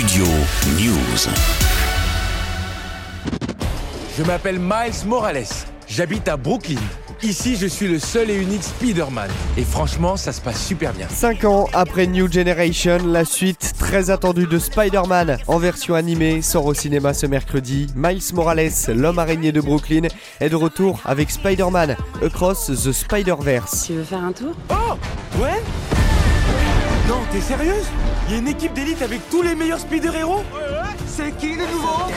Studio News. Je m'appelle Miles Morales. J'habite à Brooklyn. Ici, je suis le seul et unique Spider-Man. Et franchement, ça se passe super bien. 5 ans après New Generation, la suite très attendue de Spider-Man en version animée sort au cinéma ce mercredi. Miles Morales, l'homme araignée de Brooklyn, est de retour avec Spider-Man Across the Spider-Verse. Tu veux faire un tour? Oh Ouais t'es sérieuse Il y a une équipe d'élite avec tous les meilleurs Spider-Héros C'est qui le nouveau?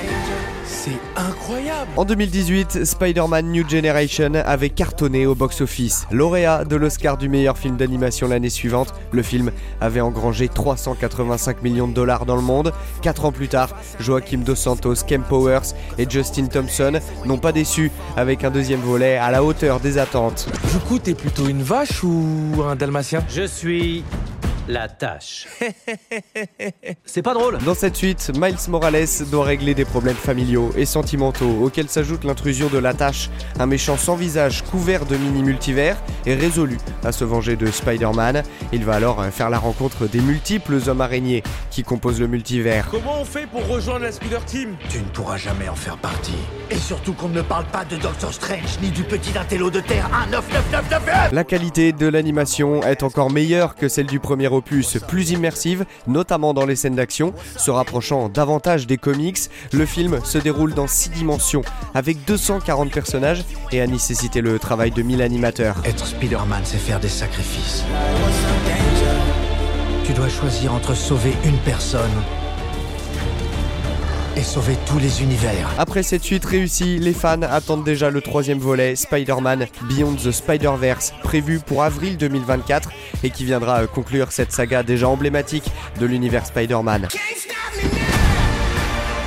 C'est incroyable! En 2018, Spider-Man New Generation avait cartonné au box-office. Lauréat de l'Oscar du meilleur film d'animation l'année suivante, le film avait engrangé 385 millions de dollars dans le monde. Quatre ans plus tard, Joaquim Dos Santos, Kem Powers et Justin Thompson n'ont pas déçu avec un deuxième volet à la hauteur des attentes. Du coup, t'es plutôt une vache ou un dalmatien? Je suis la tâche. C'est pas drôle. Dans cette suite, Miles Morales doit régler des problèmes familiaux et sentimentaux auxquels s'ajoute l'intrusion de la tâche, un méchant sans visage couvert de mini-multivers et résolu à se venger de Spider-Man. Il va alors faire la rencontre des multiples hommes araignées qui composent le multivers. Comment on fait pour rejoindre la Spider Team Tu ne pourras jamais en faire partie. Et surtout qu'on ne parle pas de Doctor Strange ni du petit intello de Terre 19999 La qualité de l'animation est encore meilleure que celle du premier opus, plus immersive, notamment dans les scènes d'action, se rapprochant davantage des comics. Le film se déroule dans 6 dimensions, avec 240 personnages et a nécessité le travail de 1000 animateurs. Être Spider-Man, c'est faire des sacrifices. Tu dois choisir entre sauver une personne et sauver tous les univers. Après cette suite réussie, les fans attendent déjà le troisième volet, Spider-Man Beyond the Spider-Verse, prévu pour avril 2024 et qui viendra euh, conclure cette saga déjà emblématique de l'univers Spider-Man.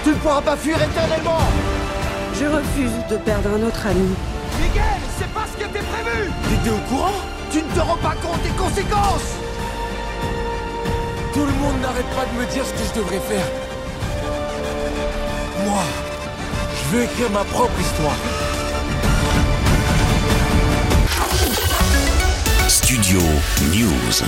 Tu ne pourras pas fuir éternellement Je refuse de perdre un autre ami. Miguel, c'est pas ce qui était prévu T'étais au courant? Tu ne te rends pas compte des conséquences Tout le monde n'arrête pas de me dire ce que je devrais faire. Moi, je veux écrire ma propre histoire. Studio News.